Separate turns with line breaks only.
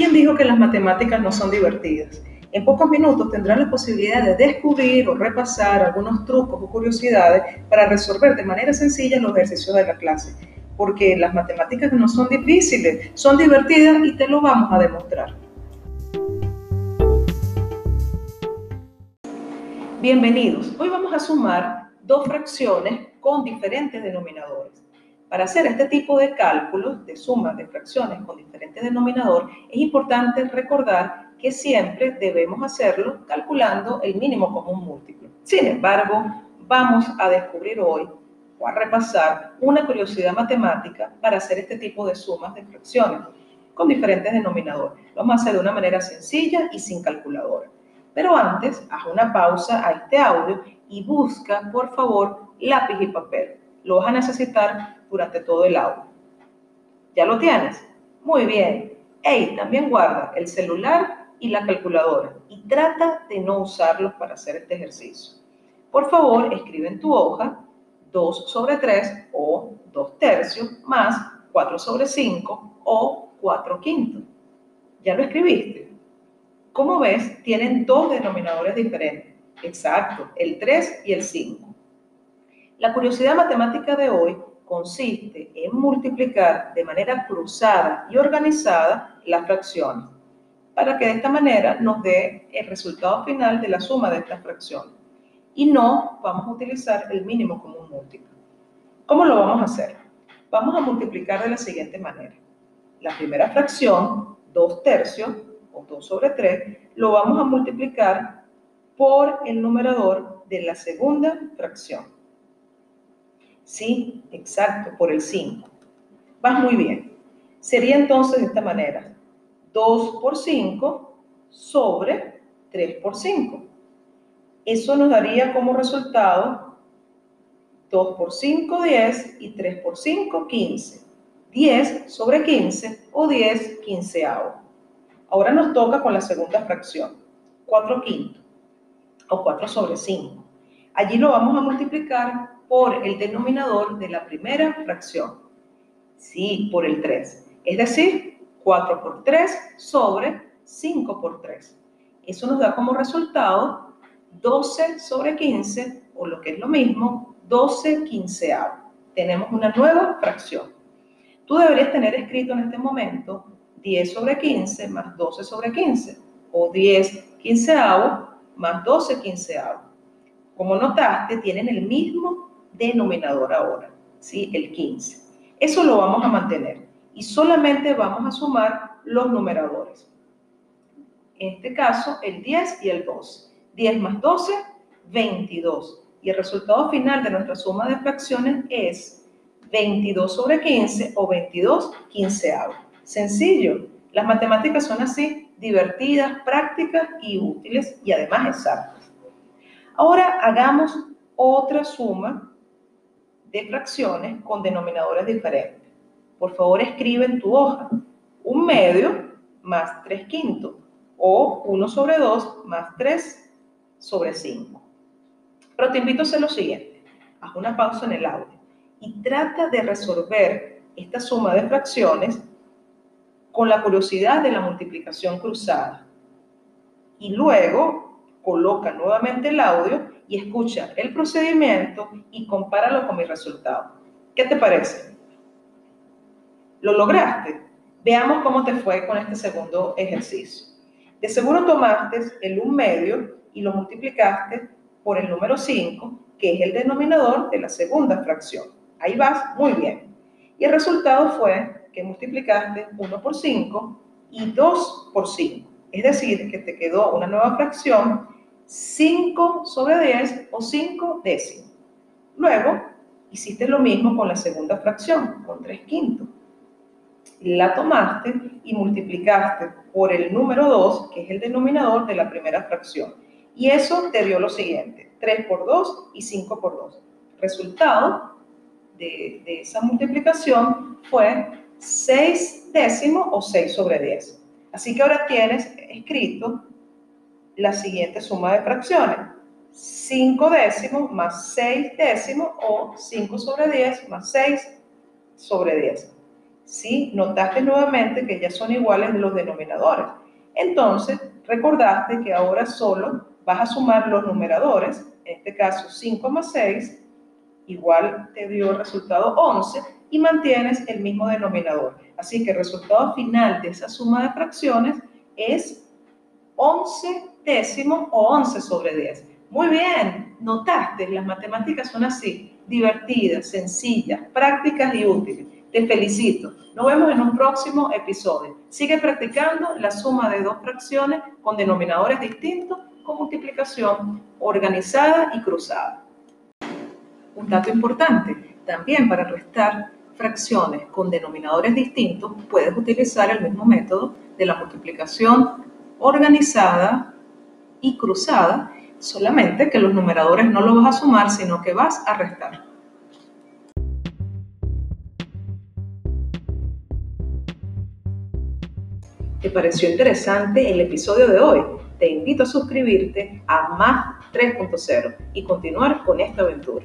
¿Quién dijo que las matemáticas no son divertidas? En pocos minutos tendrán la posibilidad de descubrir o repasar algunos trucos o curiosidades para resolver de manera sencilla los ejercicios de la clase. Porque las matemáticas no son difíciles, son divertidas y te lo vamos a demostrar. Bienvenidos. Hoy vamos a sumar dos fracciones con diferentes denominadores. Para hacer este tipo de cálculos de sumas de fracciones con diferentes denominadores, es importante recordar que siempre debemos hacerlo calculando el mínimo común múltiplo. Sin embargo, vamos a descubrir hoy o a repasar una curiosidad matemática para hacer este tipo de sumas de fracciones con diferentes denominadores. Lo vamos a hacer de una manera sencilla y sin calculadora. Pero antes, haz una pausa a este audio y busca, por favor, lápiz y papel. Lo vas a necesitar durante todo el audio. ¿Ya lo tienes? Muy bien. Hey, también guarda el celular y la calculadora y trata de no usarlos para hacer este ejercicio. Por favor, escribe en tu hoja 2 sobre 3 o 2 tercios más 4 sobre 5 o 4 quintos. ¿Ya lo escribiste? Como ves, tienen dos denominadores diferentes. Exacto, el 3 y el 5. La curiosidad matemática de hoy consiste en multiplicar de manera cruzada y organizada las fracciones, para que de esta manera nos dé el resultado final de la suma de estas fracciones. Y no vamos a utilizar el mínimo común múltiplo. ¿Cómo lo vamos a hacer? Vamos a multiplicar de la siguiente manera. La primera fracción, 2 tercios, o 2 sobre 3, lo vamos a multiplicar por el numerador de la segunda fracción. Sí, exacto, por el 5. Vas muy bien. Sería entonces de esta manera. 2 por 5 sobre 3 por 5. Eso nos daría como resultado 2 por 5, 10 y 3 por 5, 15. 10 sobre 15 o 10 quinceavo. Ahora nos toca con la segunda fracción, 4 quintos o 4 sobre 5. Allí lo vamos a multiplicar por el denominador de la primera fracción. Sí, por el 3. Es decir, 4 por 3 sobre 5 por 3. Eso nos da como resultado 12 sobre 15, o lo que es lo mismo, 12 quinceavos. Tenemos una nueva fracción. Tú deberías tener escrito en este momento 10 sobre 15 más 12 sobre 15, o 10 quinceavos más 12 quinceavos. Como notaste, tienen el mismo denominador ahora, ¿sí? El 15. Eso lo vamos a mantener y solamente vamos a sumar los numeradores. En este caso, el 10 y el 12. 10 más 12, 22. Y el resultado final de nuestra suma de fracciones es 22 sobre 15 o 22 quinceavos. Sencillo. Las matemáticas son así, divertidas, prácticas y útiles y además exactas. Ahora hagamos otra suma de fracciones con denominadores diferentes. Por favor, escribe en tu hoja un medio más 3 quintos o 1 sobre 2 más 3 sobre 5. Pero te invito a hacer lo siguiente. Haz una pausa en el audio y trata de resolver esta suma de fracciones con la curiosidad de la multiplicación cruzada. Y luego coloca nuevamente el audio y escucha el procedimiento y compáralo con mi resultado. ¿Qué te parece? ¿Lo lograste? Veamos cómo te fue con este segundo ejercicio. De seguro tomaste el 1 medio y lo multiplicaste por el número 5, que es el denominador de la segunda fracción. Ahí vas, muy bien. Y el resultado fue que multiplicaste 1 por 5 y 2 por 5. Es decir, que te quedó una nueva fracción 5 sobre 10 o 5 décimos. Luego, hiciste lo mismo con la segunda fracción, con 3 quintos. La tomaste y multiplicaste por el número 2, que es el denominador de la primera fracción. Y eso te dio lo siguiente, 3 por 2 y 5 por 2. Resultado de, de esa multiplicación fue 6 décimos o 6 sobre 10. Así que ahora tienes escrito la siguiente suma de fracciones. 5 décimos más 6 décimos o 5 sobre 10 más 6 sobre 10. ¿sí? Notaste nuevamente que ya son iguales los denominadores. Entonces, recordaste que ahora solo vas a sumar los numeradores, en este caso 5 más 6, igual te dio el resultado 11, y mantienes el mismo denominador. Así que el resultado final de esa suma de fracciones es 11 décimos o 11 sobre 10. Muy bien, notaste, las matemáticas son así, divertidas, sencillas, prácticas y útiles. Te felicito. Nos vemos en un próximo episodio. Sigue practicando la suma de dos fracciones con denominadores distintos con multiplicación organizada y cruzada. Un dato importante, también para restar fracciones con denominadores distintos, puedes utilizar el mismo método de la multiplicación organizada y cruzada, solamente que los numeradores no los vas a sumar, sino que vas a restar. ¿Te pareció interesante el episodio de hoy? Te invito a suscribirte a Más 3.0 y continuar con esta aventura.